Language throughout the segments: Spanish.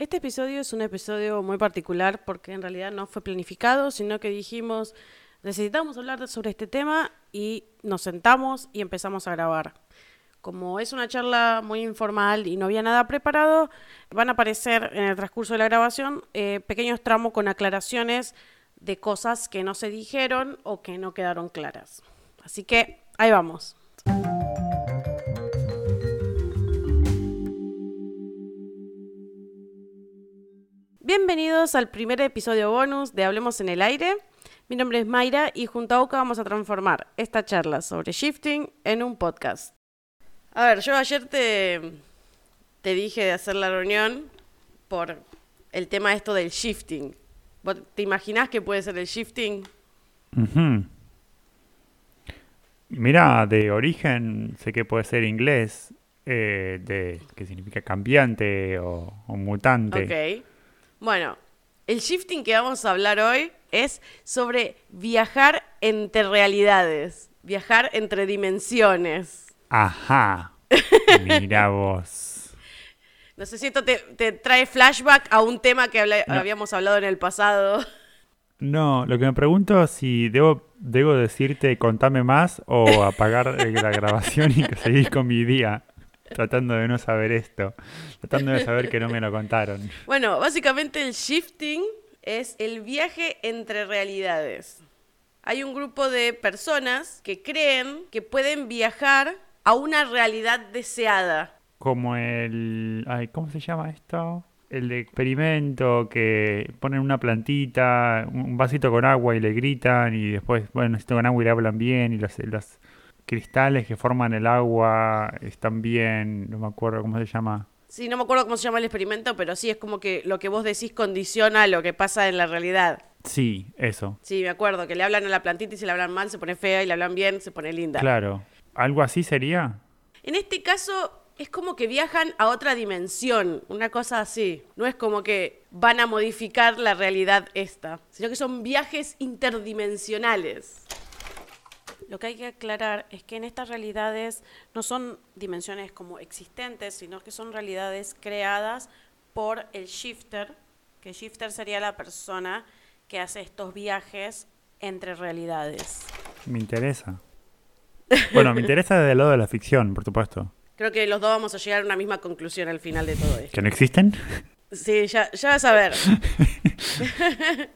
Este episodio es un episodio muy particular porque en realidad no fue planificado, sino que dijimos, necesitamos hablar sobre este tema y nos sentamos y empezamos a grabar. Como es una charla muy informal y no había nada preparado, van a aparecer en el transcurso de la grabación eh, pequeños tramos con aclaraciones de cosas que no se dijeron o que no quedaron claras. Así que ahí vamos. Bienvenidos al primer episodio bonus de Hablemos en el Aire. Mi nombre es Mayra y junto a Oka vamos a transformar esta charla sobre shifting en un podcast. A ver, yo ayer te, te dije de hacer la reunión por el tema esto del shifting. ¿Vos ¿Te imaginás que puede ser el shifting? Mira, de origen sé que puede ser inglés, eh, de, que significa cambiante o, o mutante. Ok. Bueno, el shifting que vamos a hablar hoy es sobre viajar entre realidades, viajar entre dimensiones. Ajá. Mira vos. No sé si esto te, te trae flashback a un tema que No. habíamos hablado en el pasado. No, lo que me pregunto es si debo, debo decirte contame más o apagar la grabación y seguir con mi día, tratando de no saber esto, tratando de saber que no me lo contaron. Bueno, básicamente el shifting es el viaje entre realidades. Hay un grupo de personas que creen que pueden viajar a una realidad deseada. Como el... Ay, ¿cómo se llama esto? El de experimento que ponen una plantita, un vasito con agua y le gritan y después, bueno, necesito con agua y le hablan bien y los, los cristales que forman el agua están bien, no me acuerdo cómo se llama. Sí, no me acuerdo cómo se llama el experimento, pero sí es como que lo que vos decís condiciona lo que pasa en la realidad. Sí, eso, Sí, me acuerdo, que le hablan a la plantita y si le hablan mal se pone fea y le hablan bien se pone linda. claro. ¿Algo así sería? En este caso es como que viajan a otra dimensión, una cosa así. No es como que van a modificar la realidad esta, sino que son viajes interdimensionales. Lo que hay que aclarar es que en estas realidades no son dimensiones como existentes, sino que son realidades creadas por el shifter, que shifter sería la persona que hace estos viajes entre realidades. Me interesa. Bueno, me interesa desde el lado de la ficción, por supuesto. Creo que los dos vamos a llegar a una misma conclusión al final de todo esto. ¿Que no existen? Sí, ya, ya vas a ver.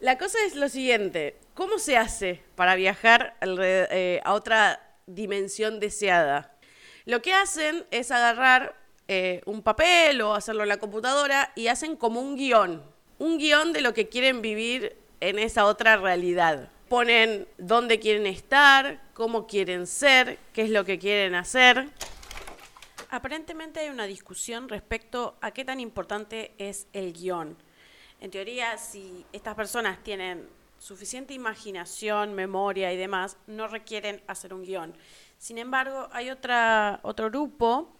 La cosa es lo siguiente. ¿Cómo se hace para viajar eh, a otra dimensión deseada? Lo que hacen es agarrar eh, un papel o hacerlo en la computadora y hacen como un guion. Un guion de lo que quieren vivir en esa otra realidad. Ponen dónde quieren estar, cómo quieren ser, qué es lo que quieren hacer. Aparentemente hay una discusión respecto a qué tan importante es el guion. En teoría, si estas personas tienen suficiente imaginación, memoria y demás, no requieren hacer un guion. Sin embargo, hay otra, otro grupo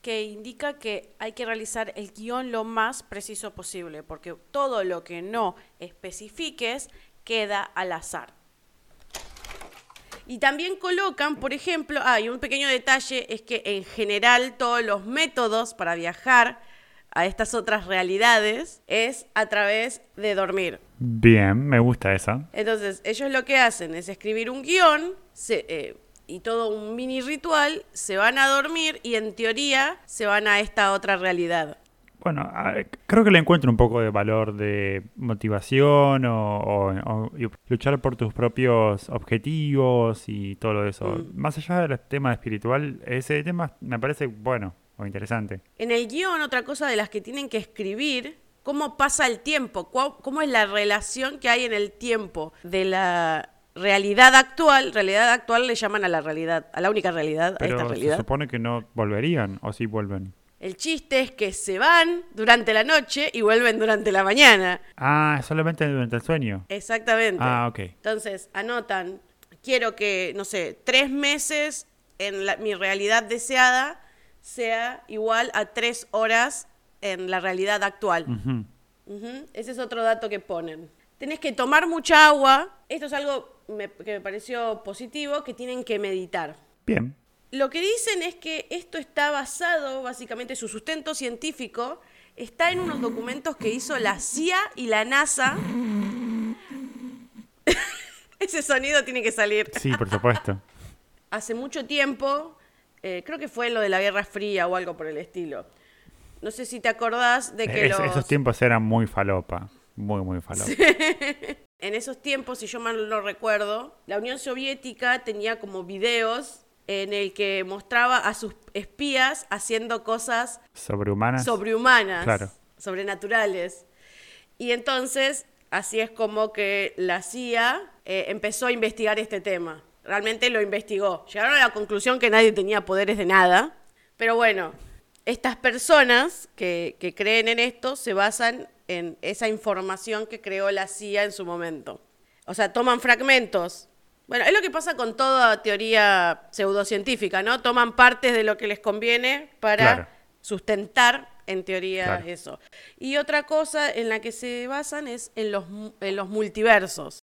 que indica que hay que realizar el guion lo más preciso posible, porque todo lo que no especifiques queda al azar. Y también colocan, por ejemplo, ah, y un pequeño detalle es que en general todos los métodos para viajar a estas otras realidades es a través de dormir. Bien, me gusta esa. Entonces, ellos lo que hacen es escribir un guion se- eh, y todo un mini ritual, se van a dormir y en teoría se van a esta otra realidad. Bueno, creo que le encuentro un poco de valor de motivación o, o- o- y luchar por tus propios objetivos y todo eso. Mm. Más allá del tema espiritual, ese tema me parece bueno o interesante. En el guion, otra cosa de las que tienen que escribir, cómo pasa el tiempo, cómo es la relación que hay en el tiempo de la realidad actual. Realidad actual le llaman a la realidad, a la única realidad, a Pero esta se realidad. supone que no volverían o sí vuelven. El chiste es que se van durante la noche y vuelven durante la mañana. Ah, solamente durante el sueño. Exactamente. Ah, ok. Entonces, anotan, quiero que, no sé, tres meses en la- mi realidad deseada sea igual a tres horas en la realidad actual. Ese es otro dato que ponen. Tenés que tomar mucha agua. Esto es algo me- que me pareció positivo, que tienen que meditar. Bien. Lo que dicen es que esto está basado, básicamente, su sustento científico está en unos documentos que hizo la CIA y la NASA. Ese sonido tiene que salir. Sí, por supuesto. Hace mucho tiempo, eh, creo que fue lo de la Guerra Fría o algo por el estilo. No sé si te acordás de que Es- los... Esos tiempos eran muy falopa. Muy, muy falopa. En esos tiempos, si yo mal no recuerdo, la Unión Soviética tenía como videos en el que mostraba a sus espías haciendo cosas Sobrehumanas. sobrehumanas, Claro. sobrenaturales. Y entonces, así es como que la CIA eh, empezó a investigar este tema. Realmente lo investigó. Llegaron a la conclusión que nadie tenía poderes de nada. Pero bueno, estas personas que, que creen en esto se basan en esa información que creó la CIA en su momento. O sea, toman fragmentos. Bueno, es lo que pasa con toda teoría pseudocientífica, ¿no? Toman partes de lo que les conviene para Claro. sustentar, en teoría, Claro. eso. Y otra cosa en la que se basan es en los, en los multiversos.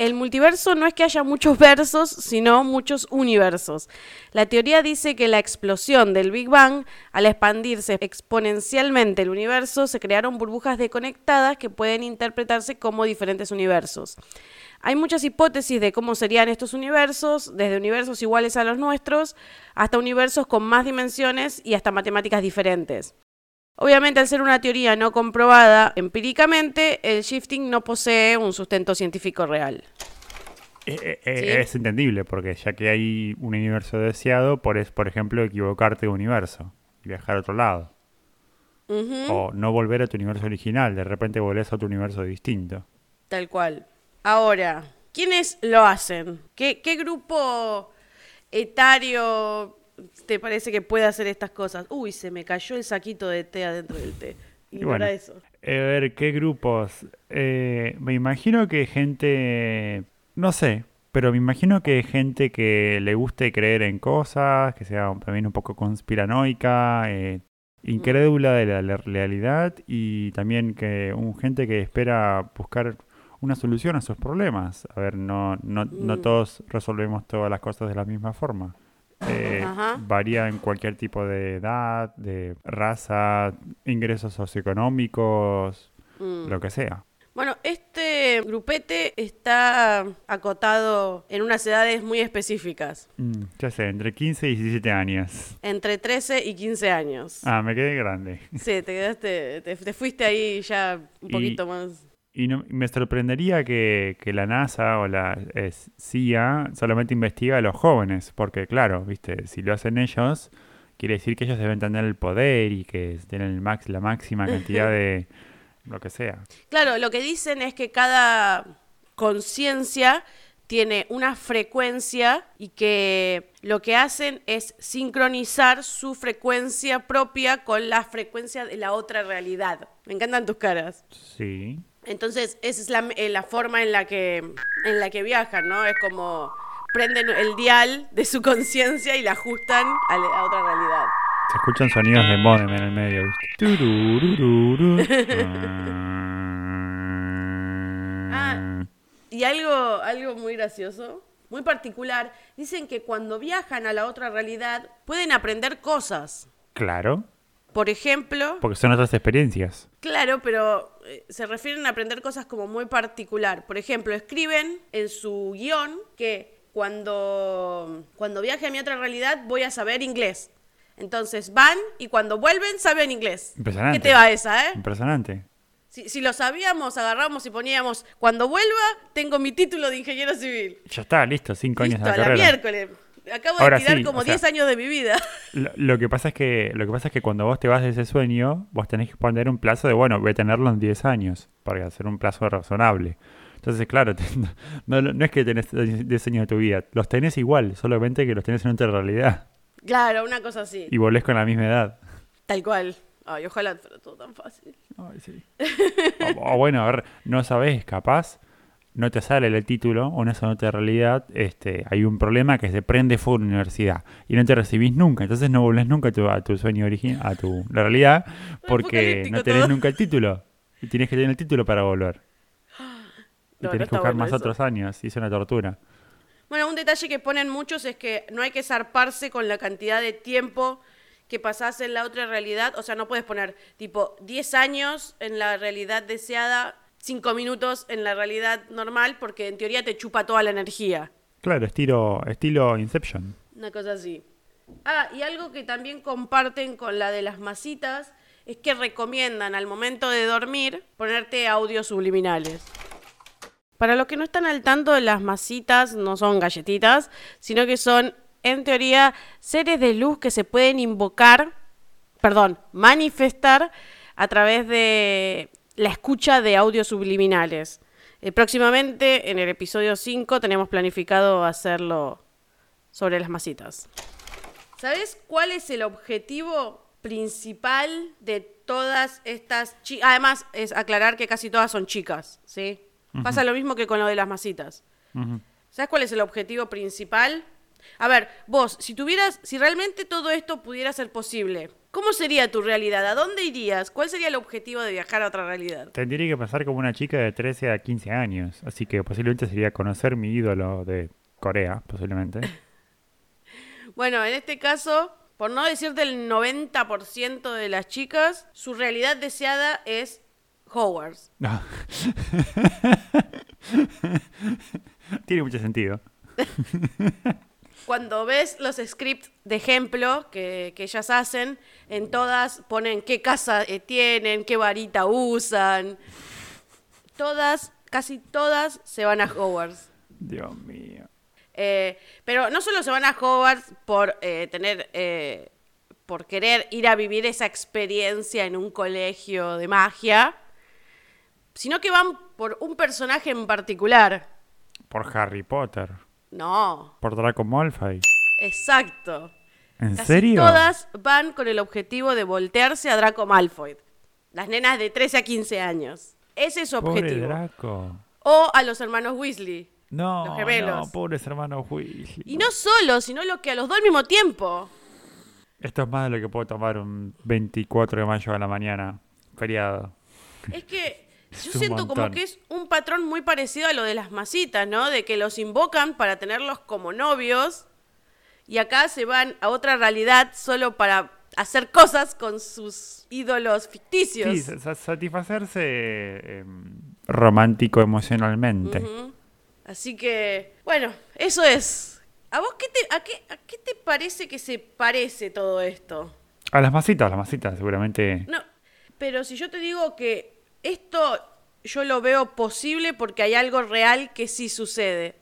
El multiverso no es que haya muchos versos, sino muchos universos. La teoría dice que la explosión del Big Bang, al expandirse exponencialmente el universo, se crearon burbujas desconectadas que pueden interpretarse como diferentes universos. Hay muchas hipótesis de cómo serían estos universos, desde universos iguales a los nuestros hasta universos con más dimensiones y hasta matemáticas diferentes. Obviamente, al ser una teoría no comprobada empíricamente, el shifting no posee un sustento científico real. Eh, eh, eh, Sí. Es entendible, porque ya que hay un universo deseado, por, es, por ejemplo, equivocarte de universo y viajar a otro lado. O no volver a tu universo original, de repente volvés a otro universo distinto. Tal cual. Ahora, ¿quiénes lo hacen? ¿Qué, qué grupo etario te parece que puede hacer estas cosas? Uy, se me cayó el saquito de té adentro del té. Y bueno, eso. A ver, ¿qué grupos? Eh, me imagino que gente, no sé, pero me imagino que gente que le guste creer en cosas, que sea también un poco conspiranoica, eh, incrédula de la, la realidad y también que un gente que espera buscar una solución a sus problemas. A ver, no, no, no Mm. todos resolvemos todas las cosas de la misma forma. Eh, varía en cualquier tipo de edad, de raza, ingresos socioeconómicos, Mm. lo que sea. Bueno, este grupete está acotado en unas edades muy específicas, Mm, ya sé, entre 15 y 17 años. entre 13 y 15 años. Ah, me quedé grande. Sí, te quedaste, te, te fuiste ahí ya un Y- poquito más. Y no- me sorprendería que, que la NASA o la eh, CIA solamente investiga a los jóvenes, porque claro, viste, si lo hacen ellos, quiere decir que ellos deben tener el poder y que tienen el max, la máxima cantidad de lo que sea. Claro, lo que dicen es que cada conciencia tiene una frecuencia y que lo que hacen es sincronizar su frecuencia propia con la frecuencia de la otra realidad. Me encantan tus caras. Sí. Entonces, esa es la, eh, la forma en la, que, en la que viajan, ¿no? Es como prenden el dial de su conciencia y la ajustan a, la- a otra realidad. Se escuchan sonidos de modem en el medio. Ah. Y algo, algo muy gracioso, muy particular, dicen que cuando viajan a la otra realidad pueden aprender cosas. Claro, Por ejemplo, porque son otras experiencias. claro, pero eh, se refieren a aprender cosas como muy particular. Por ejemplo, escriben en su guion que cuando, cuando viaje a mi otra realidad voy a saber inglés. Entonces van y cuando vuelven saben inglés. Impresionante. ¿Qué te va esa, eh? Impresionante. Si, si lo sabíamos, agarramos y poníamos, cuando vuelva, tengo mi título de ingeniero civil. Ya está, listo, cinco años Listo, de a la la carrera. miércoles. Acabo Ahora de tirar sí, como o sea- 10 años de mi vida. Lo, lo que pasa es que lo que pasa es que cuando vos te vas de ese sueño, vos tenés que poner un plazo de, bueno, voy a tenerlo en 10 años para hacer un plazo razonable. Entonces, claro, te- no, no es que tenés 10 años de tu vida, los tenés igual, solamente que los tenés en otra realidad Claro, una cosa así. y volvés con la misma edad. Tal cual. Ay, ojalá fuera todo tan fácil. Ay, sí. o, o bueno, a ver, no sabés, capaz, no te sale el título o en esa otra realidad, este, hay un problema que se prende fuego en la universidad y no te recibís nunca, entonces no volvés nunca a tu, a tu sueño original, a tu la realidad, porque no tenés todo. nunca el título y tienes que tener el título para volver. Y No, no tenés que buscar bueno más eso. otros años y es una tortura. Bueno, un detalle que ponen muchos es que no hay que zarparse con la cantidad de tiempo que pasás en la otra realidad. O sea, no puedes poner tipo 10 años en la realidad deseada, 5 minutos en la realidad normal, porque en teoría te chupa toda la energía. Claro, estilo, estilo Inception. Una cosa así. Ah, y algo que también comparten con la de las masitas es que recomiendan al momento de dormir ponerte audios subliminales. Para los que no están al tanto, las masitas no son galletitas, sino que son, en teoría, seres de luz que se pueden invocar, perdón, manifestar a través de la escucha de audios subliminales. Eh, próximamente, en el episodio 5, tenemos planificado hacerlo sobre las masitas. ¿Sabes cuál es el objetivo principal de todas estas chicas? Además, es aclarar que casi todas son chicas, ¿sí? Pasa lo mismo que con lo de las masitas. ¿Sabes cuál es el objetivo principal? A ver, vos, si tuvieras, si realmente todo esto pudiera ser posible, ¿cómo sería tu realidad? ¿A dónde irías? ¿Cuál sería el objetivo de viajar a otra realidad? Tendría que pasar como una chica de 13 a 15 años, así que posiblemente sería conocer mi ídolo de Corea, posiblemente. Bueno, en este caso, por no decirte el 90% de las chicas, su realidad deseada es Hogwarts. No. Tiene mucho sentido. Cuando ves los scripts de ejemplo que, que ellas hacen, en todas ponen qué casa eh, tienen, qué varita usan. Todas, casi todas se van a Hogwarts. Dios mío. Eh, pero no solo se van a Hogwarts por eh, tener, por querer ir a vivir esa experiencia en un colegio de magia, sino que van por un personaje en particular. Por Harry Potter. No, Por Draco Malfoy. exacto. ¿En Casi serio? Todas van con el objetivo de voltearse a Draco Malfoy. Las nenas de 13 a 15 años. Ese es su Pobre objetivo. Draco. O a los hermanos Weasley. No, Los gemelos. no, pobres hermanos Weasley. Y no solo, sino lo que a los dos al mismo tiempo. Esto es más de lo que puedo tomar un 24 de mayo a la mañana. Feriado. Es que Es yo siento como que es un patrón muy parecido a lo de las masitas, ¿no? De que los invocan para tenerlos como novios y acá se van a otra realidad solo para hacer cosas con sus ídolos ficticios. Sí, sa- sa- satisfacerse eh, romántico emocionalmente. Así que, bueno, eso es. ¿A vos qué te, a qué, a qué te parece que se parece todo esto? A las masitas, las masitas, seguramente. No, pero si yo te digo que esto yo lo veo posible porque hay algo real que sí sucede.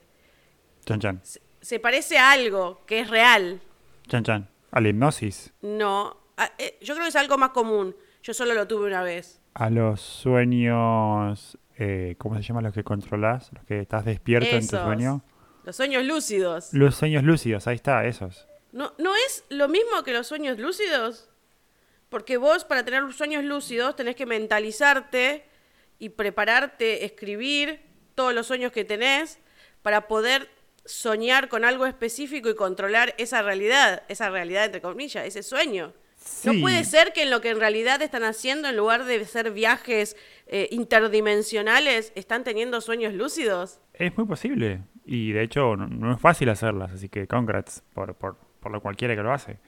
Chan chan. Se, se parece a algo que es real. Chan chan. A la hipnosis. No, a- eh, yo creo que es algo más común. Yo solo lo tuve una vez. A los sueños. eh, ¿Cómo se llama los que controlas? Los que estás despierto en tu sueño. Los sueños lúcidos. Los sueños lúcidos, ahí está, esos. ¿No, ¿No es lo mismo que los sueños lúcidos? Porque vos para tener sueños lúcidos tenés que mentalizarte y prepararte, escribir todos los sueños que tenés para poder soñar con algo específico y controlar esa realidad, esa realidad entre comillas, ese sueño. Sí. No puede ser que en lo que en realidad están haciendo, en lugar de ser viajes eh, interdimensionales, están teniendo sueños lúcidos. Es muy posible. Y de hecho, no, no es fácil hacerlas, así que congrats por, por, por lo cualquiera que lo hace.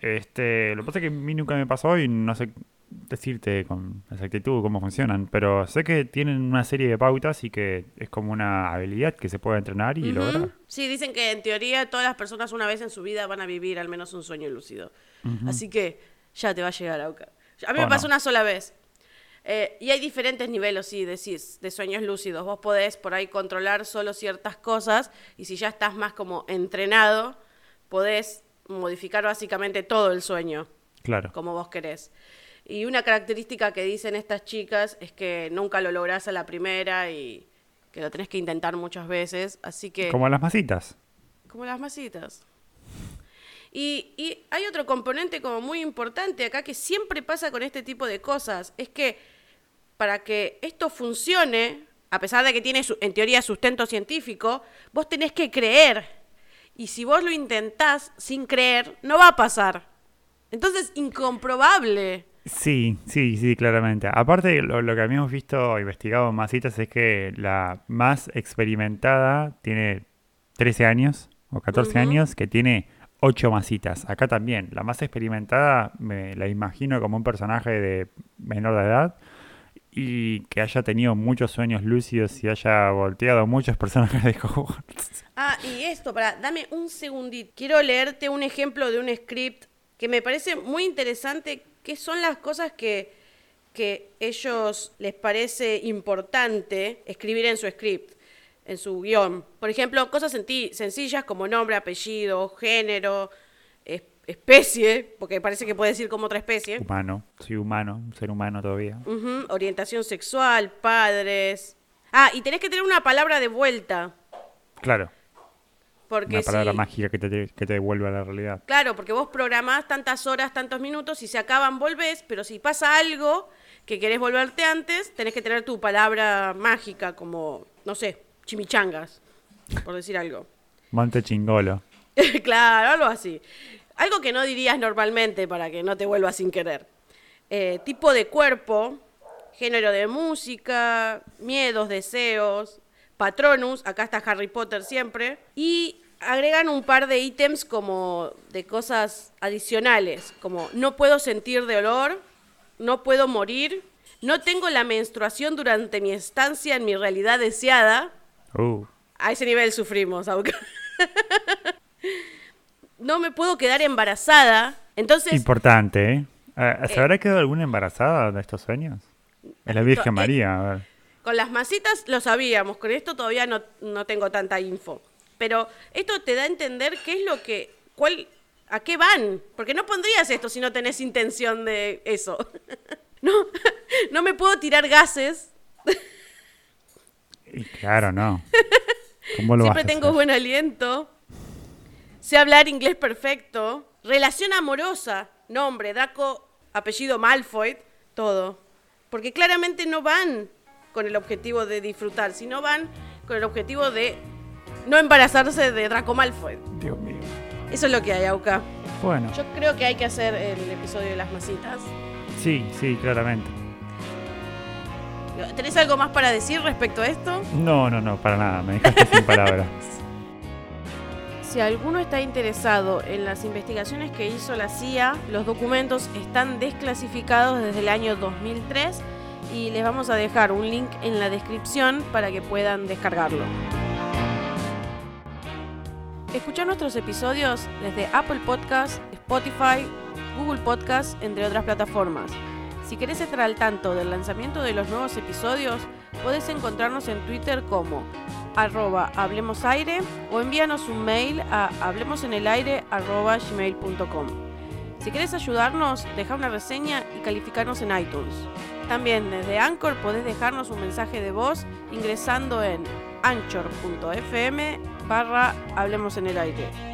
Este, lo que pasa es que a mí nunca me pasó y no sé decirte con exactitud cómo funcionan, pero sé que tienen una serie de pautas y que es como una habilidad que se puede entrenar y lograr. Sí, dicen que en teoría todas las personas una vez en su vida van a vivir al menos un sueño lúcido. Así que ya te va a llegar, Auca. A mí me pasó no. una sola vez. Eh, y hay diferentes niveles, sí, decís, de sueños lúcidos. Vos podés por ahí controlar solo ciertas cosas y si ya estás más como entrenado, podés modificar básicamente todo el sueño Claro. como vos querés. Y una característica que dicen estas chicas es que nunca lo lográs a la primera y que lo tenés que intentar muchas veces. Así que... Como las masitas. Como las masitas. Y, y hay otro componente como muy importante acá que siempre pasa con este tipo de cosas. Es que para que esto funcione, a pesar de que tiene en teoría sustento científico, vos tenés que creer. Y si vos lo intentás sin creer, no va a pasar. Entonces, incomprobable. Sí, sí, sí, claramente. Aparte, lo, lo que habíamos visto, investigado en masitas, es que la más experimentada tiene 13 años o 14 Ujú. años, que tiene ocho masitas. Acá también, la más experimentada me la imagino como un personaje de menor de edad y que haya tenido muchos sueños lúcidos y haya volteado muchos personajes de Hogwarts. Ah, y esto, para, dame un segundito. Quiero leerte un ejemplo de un script que me parece muy interesante, que son las cosas que, que ellos les parece importante escribir en su script, en su guion. Por ejemplo, cosas sencillas como nombre, apellido, género, especie, porque parece que puede decir como otra especie. Humano, sí, humano, un ser humano todavía. Orientación sexual, padres. Ah, y tenés que tener una palabra de vuelta. Claro. Porque una palabra mágica que te, que te devuelve a la realidad. Claro, porque vos programás tantas horas, tantos minutos, y se acaban, volvés, pero si pasa algo que querés volverte antes, tenés que tener tu palabra mágica, como, no sé, chimichangas, por decir algo. Monte chingolo. claro, algo así. Algo que no dirías normalmente para que no te vuelvas sin querer. Eh, tipo de cuerpo, género de música, miedos, deseos, patronus, acá está Harry Potter siempre, y agregan un par de ítems como de cosas adicionales, como no puedo sentir dolor, no puedo morir, no tengo la menstruación durante mi estancia en mi realidad deseada. Uh. A ese nivel sufrimos, aunque... no me puedo quedar embarazada. Entonces. Importante, ¿eh? Ah, ¿Se eh, habrá quedado alguna embarazada de estos sueños? Es la Virgen eh, María, a ver. Con las masitas lo sabíamos, con esto todavía no, no tengo tanta info. Pero esto te da a entender qué es lo que. cuál ¿A qué van? Porque no pondrías esto si no tenés intención de eso. no, no me puedo tirar gases. y claro, no. Siempre tengo buen aliento sé hablar inglés perfecto, relación amorosa, nombre, Draco, apellido Malfoy, todo. Porque claramente no van con el objetivo de disfrutar, sino van con el objetivo de no embarazarse de Draco Malfoy. Dios mío. Eso es lo que hay, Auca. Bueno. Yo creo que hay que hacer el episodio de las masitas. Sí, sí, claramente. ¿Tenés algo más para decir respecto a esto? No, no, no, para nada. Me dejaste sin palabras. Si alguno está interesado en las investigaciones que hizo la CIA, los documentos están desclasificados desde el año 2003 y les vamos a dejar un link en la descripción para que puedan descargarlo. Escucha nuestros episodios desde Apple Podcasts, Spotify, Google Podcasts, entre otras plataformas. Si querés estar al tanto del lanzamiento de los nuevos episodios, podés encontrarnos en Twitter como arroba hablemosaire o envíanos un mail a hablemosenelaire arroba gmail.com. Si quieres ayudarnos, deja una reseña y calificarnos en iTunes. También desde Anchor podés dejarnos un mensaje de voz ingresando en anchor.fm barra Hablemos en el Aire.